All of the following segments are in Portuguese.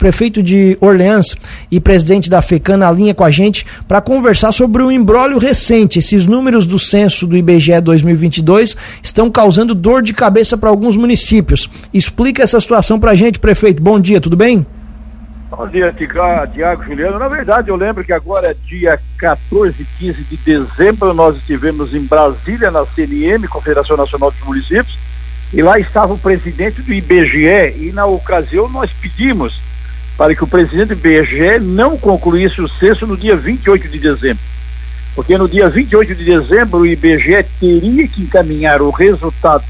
prefeito de Orleans e presidente da FECAN na linha com a gente para conversar sobre o embrólio recente. Esses números do censo do IBGE 2022 estão causando dor de cabeça para alguns municípios. Explica essa situação para a gente, prefeito. Bom dia, tudo bem? Bom dia, Tiago Juliano. Na verdade, eu lembro que agora, dia 14 e 15 de dezembro, nós estivemos em Brasília, na CNM, Confederação Nacional dos Municípios, e lá estava o presidente do IBGE, e na ocasião nós pedimos para que o presidente IBGE não concluísse o censo no dia 28 de dezembro. Porque no dia 28 de dezembro o IBGE teria que encaminhar o resultado,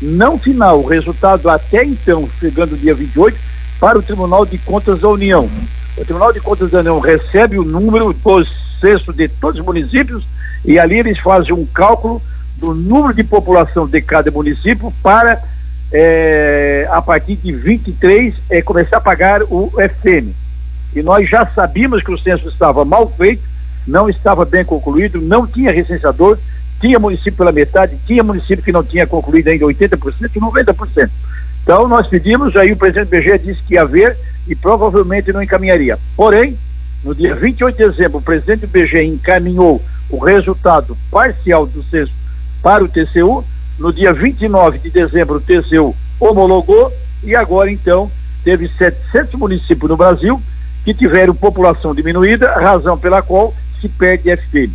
não final, o resultado até então, chegando o dia 28, para o Tribunal de Contas da União. O Tribunal de Contas da União recebe o número do censo de todos os municípios e ali eles fazem um cálculo do número de população de cada município para é, a partir de 23, é, começar a pagar o FM. E nós já sabíamos que o censo estava mal feito, não estava bem concluído, não tinha recenseador, tinha município pela metade, tinha município que não tinha concluído ainda 80% e 90%. Então nós pedimos, aí o presidente BG disse que ia haver e provavelmente não encaminharia. Porém, no dia 28 de dezembro, o presidente do BG encaminhou o resultado parcial do censo para o TCU no dia 29 de dezembro, o TCU homologou e agora, então, teve 700 municípios no Brasil que tiveram população diminuída, razão pela qual se perde FPM.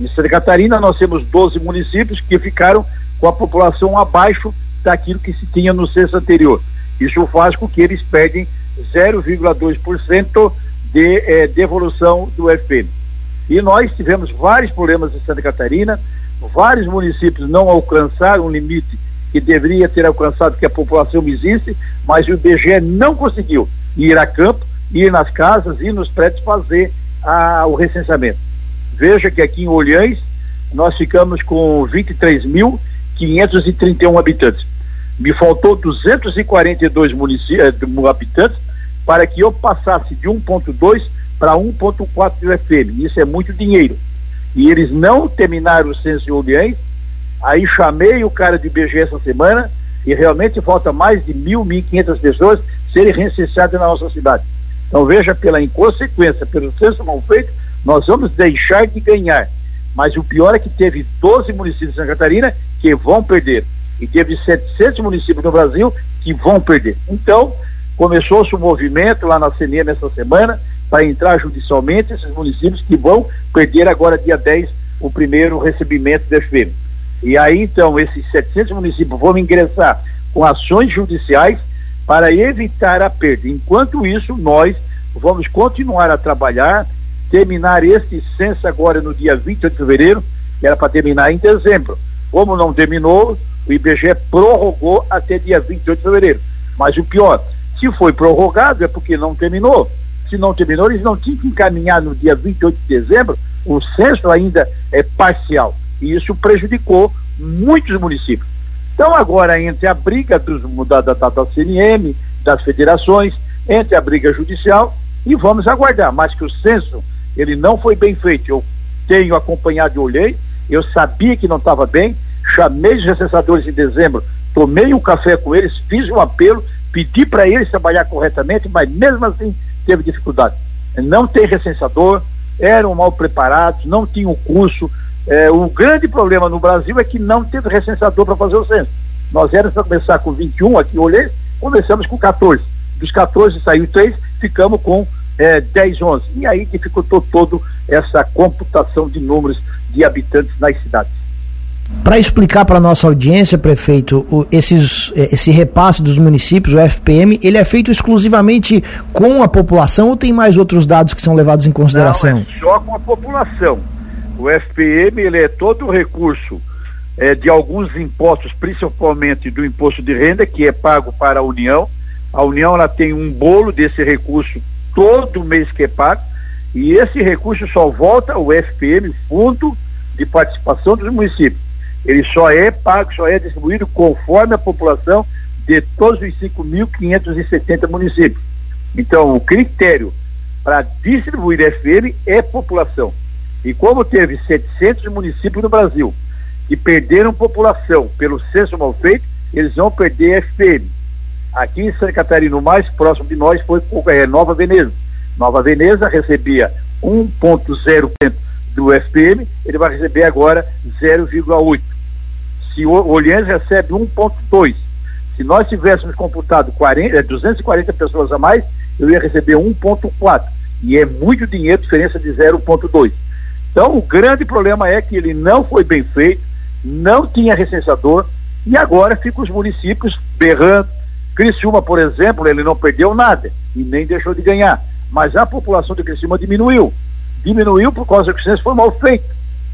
Em Santa Catarina, nós temos 12 municípios que ficaram com a população abaixo daquilo que se tinha no censo anterior. Isso faz com que eles perdem 0,2% de eh, devolução do FPM. E nós tivemos vários problemas em Santa Catarina, vários municípios não alcançaram o limite que deveria ter alcançado, que a população existe, mas o IBGE não conseguiu ir a campo, ir nas casas, ir nos prédios fazer a, o recenseamento. Veja que aqui em Olhães nós ficamos com 23.531 habitantes. Me faltou 242 eh, habitantes para que eu passasse de 1.2 para 1.4 de FM. Isso é muito dinheiro e eles não terminaram o censo de Orleans, aí chamei o cara de IBGE essa semana e realmente falta mais de mil, mil quinhentas pessoas serem recenseadas na nossa cidade. Então veja, pela inconsequência, pelo censo mal feito, nós vamos deixar de ganhar. Mas o pior é que teve 12 municípios de Santa Catarina que vão perder. E teve 700 municípios no Brasil que vão perder. Então, começou-se o um movimento lá na CNM essa semana, para entrar judicialmente esses municípios que vão perder agora, dia 10, o primeiro recebimento do FM. E aí, então, esses 700 municípios vão ingressar com ações judiciais para evitar a perda. Enquanto isso, nós vamos continuar a trabalhar, terminar este censo agora no dia 28 de fevereiro, que era para terminar em dezembro. Como não terminou, o IBGE prorrogou até dia 28 de fevereiro. Mas o pior, se foi prorrogado é porque não terminou se não terminou, eles não tinham que encaminhar no dia 28 de dezembro, o censo ainda é parcial. E isso prejudicou muitos municípios. Então, agora, entre a briga dos, da, da, da CNM, das federações, entre a briga judicial, e vamos aguardar. Mas que o censo, ele não foi bem feito. Eu tenho acompanhado e olhei, eu sabia que não estava bem, chamei os recensadores em dezembro, tomei um café com eles, fiz um apelo, pedi para eles trabalhar corretamente, mas mesmo assim teve dificuldade. Não tem recensador, eram mal preparados, não tinham curso. É, o grande problema no Brasil é que não teve recensador para fazer o censo. Nós éramos para começar com 21, aqui olhei, começamos com 14. Dos 14 saiu 3, ficamos com é, 10, 11. E aí dificultou todo essa computação de números de habitantes nas cidades. Para explicar para nossa audiência, prefeito, o, esses, eh, esse repasse dos municípios, o FPM, ele é feito exclusivamente com a população ou tem mais outros dados que são levados em consideração? Não, é só com a população. O FPM ele é todo o recurso é, de alguns impostos, principalmente do imposto de renda, que é pago para a União. A União ela tem um bolo desse recurso todo mês que é pago, e esse recurso só volta ao FPM, Fundo de Participação dos Municípios ele só é pago, só é distribuído conforme a população de todos os 5.570 municípios. Então, o critério para distribuir FM é população. E como teve 700 municípios no Brasil que perderam população pelo censo mal feito, eles vão perder FM. Aqui em Santa Catarina, o mais próximo de nós foi é, Nova Veneza. Nova Veneza recebia 1,0% do FPM, ele vai receber agora 0,8%. Se o Olhães recebe 1,2%. Se nós tivéssemos computado 40, 240 é, pessoas a mais, eu ia receber 1,4%. E é muito dinheiro, diferença de 0,2%. Então, o grande problema é que ele não foi bem feito, não tinha recenseador, e agora ficam os municípios berrando. Criciúma, por exemplo, ele não perdeu nada e nem deixou de ganhar. Mas a população de Criciúma diminuiu. Diminuiu por causa que o censo foi mal feito.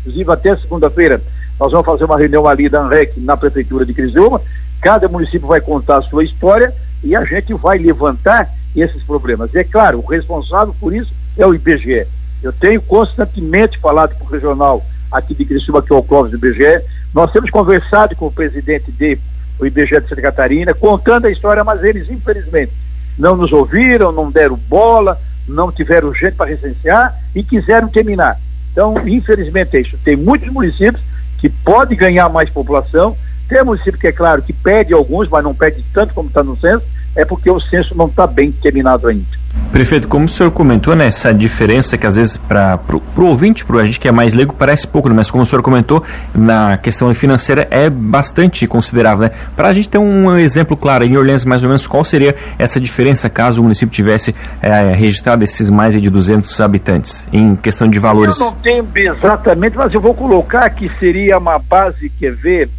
Inclusive, até segunda-feira, nós vamos fazer uma reunião ali da ANREC na prefeitura de Criciúma. Cada município vai contar a sua história e a gente vai levantar esses problemas. E é claro, o responsável por isso é o IBGE. Eu tenho constantemente falado com o regional aqui de Criciúma, que é o Clóvis do IBGE. Nós temos conversado com o presidente do IBGE de Santa Catarina, contando a história, mas eles, infelizmente, não nos ouviram, não deram bola, não tiveram jeito para recensear e quiseram terminar. Então, infelizmente é isso. Tem muitos municípios que podem ganhar mais população, tem município que é claro que pede alguns, mas não pede tanto como está no censo, é porque o censo não está bem terminado ainda. Prefeito, como o senhor comentou, né, essa diferença que às vezes para o ouvinte, para a gente que é mais leigo, parece pouco, né, mas como o senhor comentou, na questão financeira é bastante considerável. Né? Para a gente ter um exemplo claro, em Orleans, mais ou menos, qual seria essa diferença caso o município tivesse é, registrado esses mais de 200 habitantes, em questão de valores? Eu não tenho exatamente, mas eu vou colocar que seria uma base, quer ver,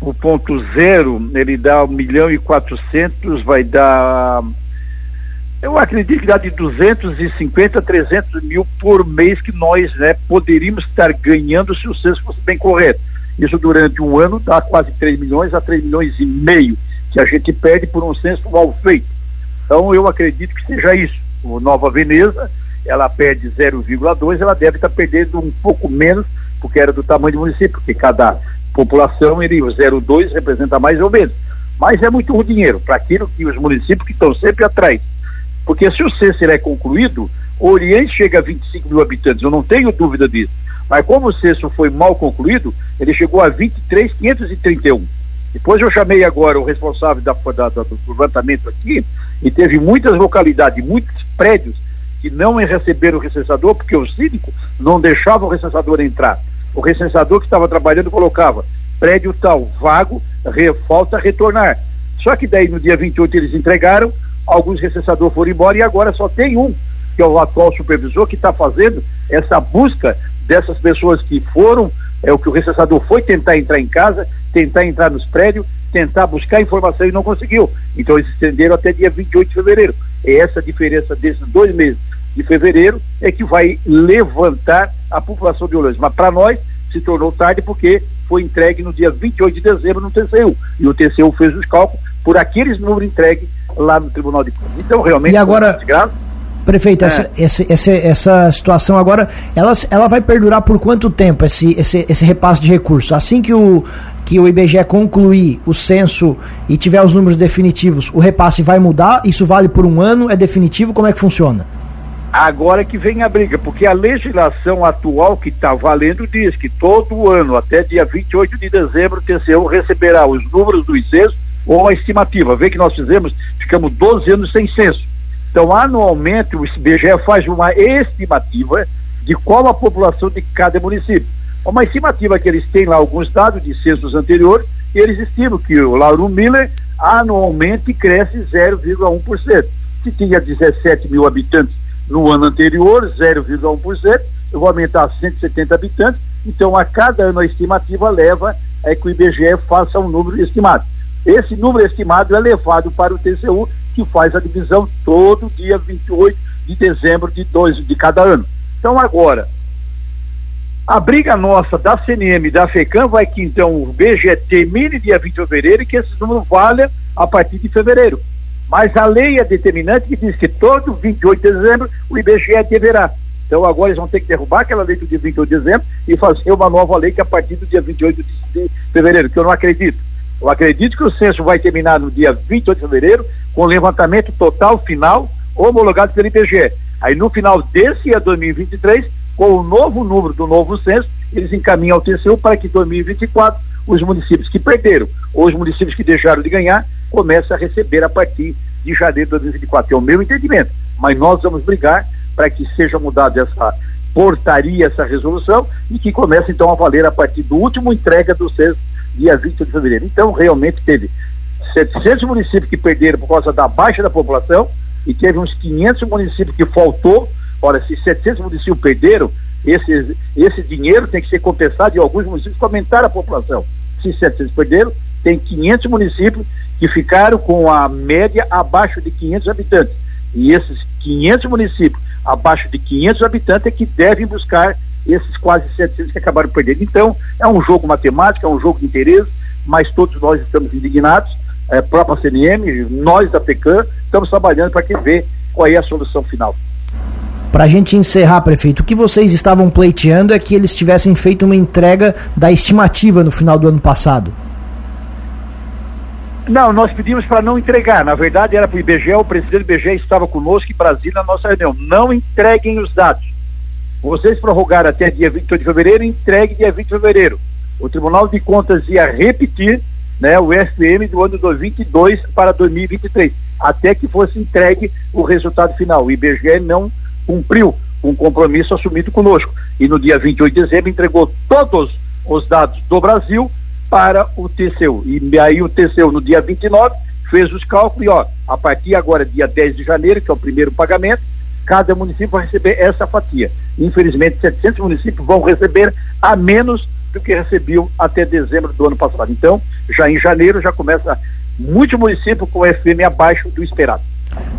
o ponto zero, ele dá um milhão e quatrocentos, vai dar, eu acredito que dá de 250 a 300 mil por mês que nós né, poderíamos estar ganhando se o censo fosse bem correto. Isso durante um ano dá quase 3 milhões a 3 milhões e meio que a gente perde por um censo mal feito. Então eu acredito que seja isso. O Nova Veneza, ela perde 0,2, ela deve estar perdendo um pouco menos, porque era do tamanho do município, porque cada população, ele, o 02 representa mais ou menos. Mas é muito dinheiro para aquilo que os municípios que estão sempre atrás. Porque se o censo é concluído, o Oriente chega a 25 mil habitantes, eu não tenho dúvida disso. Mas como o censo foi mal concluído, ele chegou a 23,531. Depois eu chamei agora o responsável da, da, do levantamento aqui, e teve muitas localidades, muitos prédios que não receberam o recensador, porque o síndico não deixava o recensador entrar o recensador que estava trabalhando colocava prédio tal, vago, re, falta retornar. Só que daí no dia 28 eles entregaram, alguns recensadores foram embora e agora só tem um, que é o atual supervisor, que está fazendo essa busca dessas pessoas que foram, é o que o recensador foi tentar entrar em casa, tentar entrar nos prédios, tentar buscar informação e não conseguiu. Então eles estenderam até dia 28 de fevereiro. É essa diferença desses dois meses de fevereiro é que vai levantar a população de Olhões. Mas para nós se tornou tarde porque foi entregue no dia 28 de dezembro no TCU. E o TCU fez os cálculos por aqueles números entregues lá no Tribunal de Contas. Então, realmente, e agora, Prefeito, é. essa, essa, essa, essa, situação agora, ela, ela vai perdurar por quanto tempo, esse, esse, esse repasse de recursos? Assim que o, que o IBGE concluir o censo e tiver os números definitivos, o repasse vai mudar? Isso vale por um ano? É definitivo? Como é que funciona? Agora que vem a briga, porque a legislação atual que está valendo diz que todo ano, até dia 28 de dezembro, o TCU receberá os números do censo ou a estimativa. Vê que nós fizemos, ficamos 12 anos sem censo. Então, anualmente, o IBGE faz uma estimativa de qual a população de cada município. Uma estimativa que eles têm lá alguns dados de censos anteriores, e eles estimam que o Lauro Miller anualmente cresce 0,1%. Se tinha 17 mil habitantes no ano anterior, 0,1%, eu vou aumentar a 170 habitantes, então a cada ano a estimativa leva é que o IBGE faça um número estimado. Esse número estimado é levado para o TCU, que faz a divisão todo dia 28 de dezembro de, dois, de cada ano. Então agora, a briga nossa da CNM e da FECAM vai que então o BGE termine dia 20 de fevereiro e que esse número valha a partir de fevereiro. Mas a lei é determinante que diz que todo 28 de dezembro o IBGE deverá. Então agora eles vão ter que derrubar aquela lei do dia 28 de dezembro e fazer uma nova lei que é a partir do dia 28 de fevereiro, que eu não acredito. Eu acredito que o censo vai terminar no dia 28 de fevereiro, com levantamento total final homologado pelo IBGE. Aí no final desse ano 2023, com o novo número do novo censo, eles encaminham ao TCU para que 2024 os municípios que perderam ou os municípios que deixaram de ganhar comece a receber a partir de janeiro de 2024. É o meu entendimento. Mas nós vamos brigar para que seja mudada essa portaria, essa resolução, e que comece então a valer a partir do último entrega do CES, dia 20 de fevereiro. Então, realmente teve 700 municípios que perderam por causa da baixa da população, e teve uns 500 municípios que faltou. Ora, se 700 municípios perderam, esse, esse dinheiro tem que ser compensado e alguns municípios aumentaram a população. Se 700 perderam, tem 500 municípios que ficaram com a média abaixo de 500 habitantes. E esses 500 municípios abaixo de 500 habitantes é que devem buscar esses quase 700 que acabaram perdendo. Então, é um jogo matemático, é um jogo de interesse, mas todos nós estamos indignados, é, própria CNM, nós da PECAM, estamos trabalhando para que ver qual é a solução final. Para a gente encerrar, prefeito, o que vocês estavam pleiteando é que eles tivessem feito uma entrega da estimativa no final do ano passado. Não, nós pedimos para não entregar. Na verdade, era para o IBGE, o presidente do IBGE estava conosco em Brasília na nossa reunião. Não entreguem os dados. Vocês prorrogaram até dia 28 de fevereiro, entregue dia 20 de fevereiro. O Tribunal de Contas ia repetir né, o FM do ano 2022 para 2023, até que fosse entregue o resultado final. O IBGE não cumpriu um compromisso assumido conosco. E no dia 28 de dezembro entregou todos os dados do Brasil para o TCU. E aí o TCU, no dia 29, fez os cálculos e, ó, a partir agora, dia 10 de janeiro, que é o primeiro pagamento, cada município vai receber essa fatia. Infelizmente, 700 municípios vão receber a menos do que recebiam até dezembro do ano passado. Então, já em janeiro, já começa muitos municípios com o FM abaixo do esperado.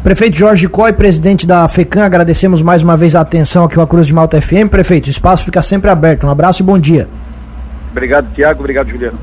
Prefeito Jorge Coy, presidente da FECAM, agradecemos mais uma vez a atenção aqui ao Cruz de Malta FM. Prefeito, o espaço fica sempre aberto. Um abraço e bom dia. Obrigado, Tiago. Obrigado, Juliano.